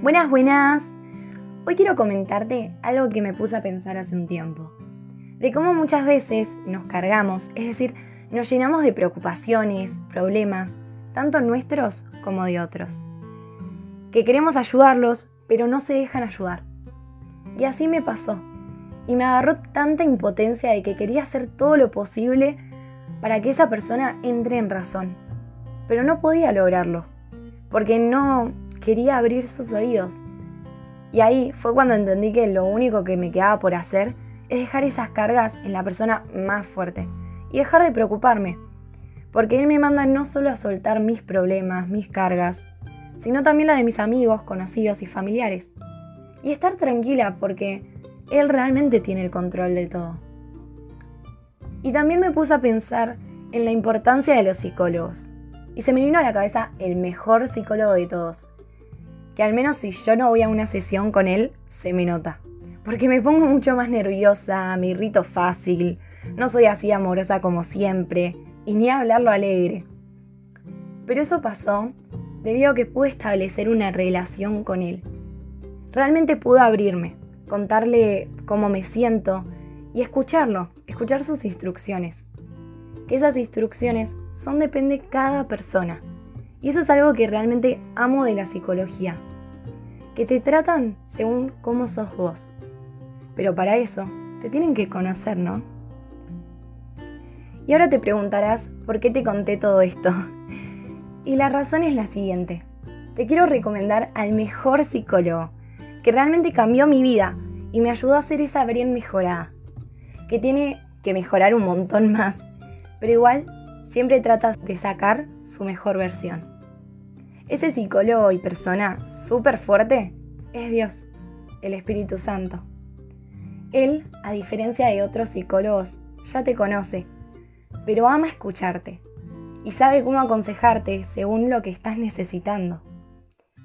Buenas, buenas. Hoy quiero comentarte algo que me puse a pensar hace un tiempo. De cómo muchas veces nos cargamos, es decir, nos llenamos de preocupaciones, problemas, tanto nuestros como de otros. Que queremos ayudarlos, pero no se dejan ayudar. Y así me pasó. Y me agarró tanta impotencia de que quería hacer todo lo posible para que esa persona entre en razón. Pero no podía lograrlo, porque no, quería abrir sus oídos. Y ahí fue cuando entendí que lo único que me quedaba por hacer es dejar esas cargas en la persona más fuerte y dejar de preocuparme. Porque Él me manda no solo a soltar mis problemas, mis cargas, sino también la de mis amigos, conocidos y familiares. Y estar tranquila porque Él realmente tiene el control de todo. Y también me puse a pensar en la importancia de los psicólogos. Y se me vino a la cabeza el mejor psicólogo de todos, que al menos si yo no voy a una sesión con él, se me nota. Porque me pongo mucho más nerviosa, me irrito fácil, no soy así amorosa como siempre, y ni hablarlo alegre. Pero eso pasó debido a que pude establecer una relación con él. Realmente pude abrirme, contarle cómo me siento y escucharlo, escuchar sus instrucciones. Que esas instrucciones son depende de cada persona. Y eso es algo que realmente amo de la psicología que te tratan según cómo sos vos. Pero para eso te tienen que conocer, ¿no? Y ahora te preguntarás por qué te conté todo esto. Y la razón es la siguiente. Te quiero recomendar al mejor psicólogo, que realmente cambió mi vida y me ayudó a ser esa Brian mejorada, que tiene que mejorar un montón más, pero igual siempre trata de sacar su mejor versión. Ese psicólogo y persona súper fuerte es Dios, el Espíritu Santo. Él, a diferencia de otros psicólogos, ya te conoce, pero ama escucharte y sabe cómo aconsejarte según lo que estás necesitando.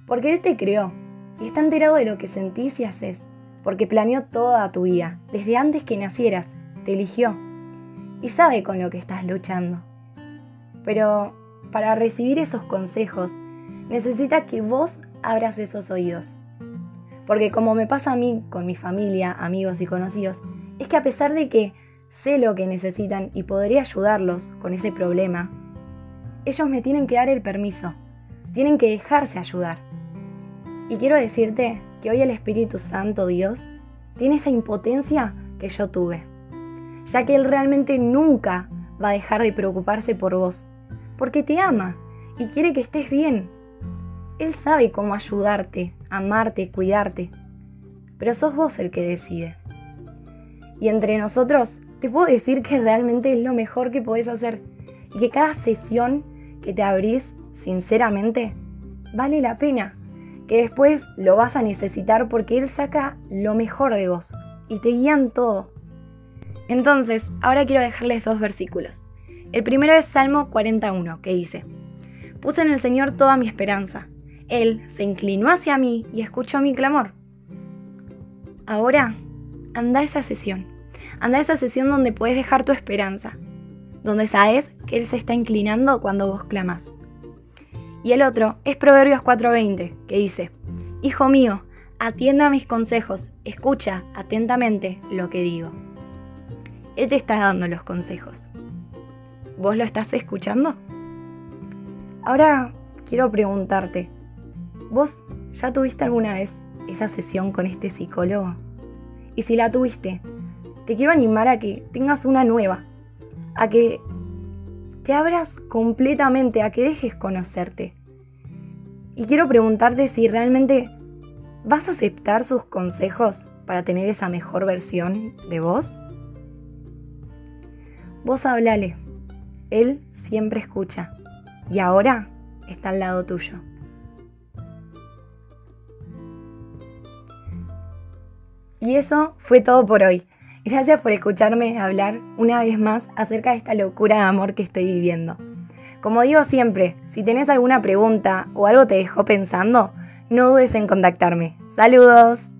Porque Él te creó y está enterado de lo que sentís y haces, porque planeó toda tu vida, desde antes que nacieras, te eligió y sabe con lo que estás luchando. Pero para recibir esos consejos, necesita que vos abras esos oídos. Porque como me pasa a mí con mi familia, amigos y conocidos, es que a pesar de que sé lo que necesitan y podría ayudarlos con ese problema, ellos me tienen que dar el permiso, tienen que dejarse ayudar. Y quiero decirte que hoy el Espíritu Santo Dios tiene esa impotencia que yo tuve, ya que Él realmente nunca va a dejar de preocuparse por vos, porque te ama y quiere que estés bien él sabe cómo ayudarte, amarte, cuidarte. Pero sos vos el que decide. Y entre nosotros, te puedo decir que realmente es lo mejor que podés hacer. Y que cada sesión que te abrís, sinceramente, vale la pena. Que después lo vas a necesitar porque Él saca lo mejor de vos. Y te guían todo. Entonces, ahora quiero dejarles dos versículos. El primero es Salmo 41, que dice, Puse en el Señor toda mi esperanza él se inclinó hacia mí y escuchó mi clamor. Ahora, anda a esa sesión. Anda a esa sesión donde puedes dejar tu esperanza, donde sabes que Él se está inclinando cuando vos clamas. Y el otro es Proverbios 4:20, que dice, Hijo mío, atienda a mis consejos, escucha atentamente lo que digo. Él te está dando los consejos. ¿Vos lo estás escuchando? Ahora quiero preguntarte, ¿Vos ya tuviste alguna vez esa sesión con este psicólogo? Y si la tuviste, te quiero animar a que tengas una nueva, a que te abras completamente, a que dejes conocerte. Y quiero preguntarte si realmente vas a aceptar sus consejos para tener esa mejor versión de vos. Vos hablale, él siempre escucha y ahora está al lado tuyo. Y eso fue todo por hoy. Gracias por escucharme hablar una vez más acerca de esta locura de amor que estoy viviendo. Como digo siempre, si tenés alguna pregunta o algo te dejó pensando, no dudes en contactarme. Saludos.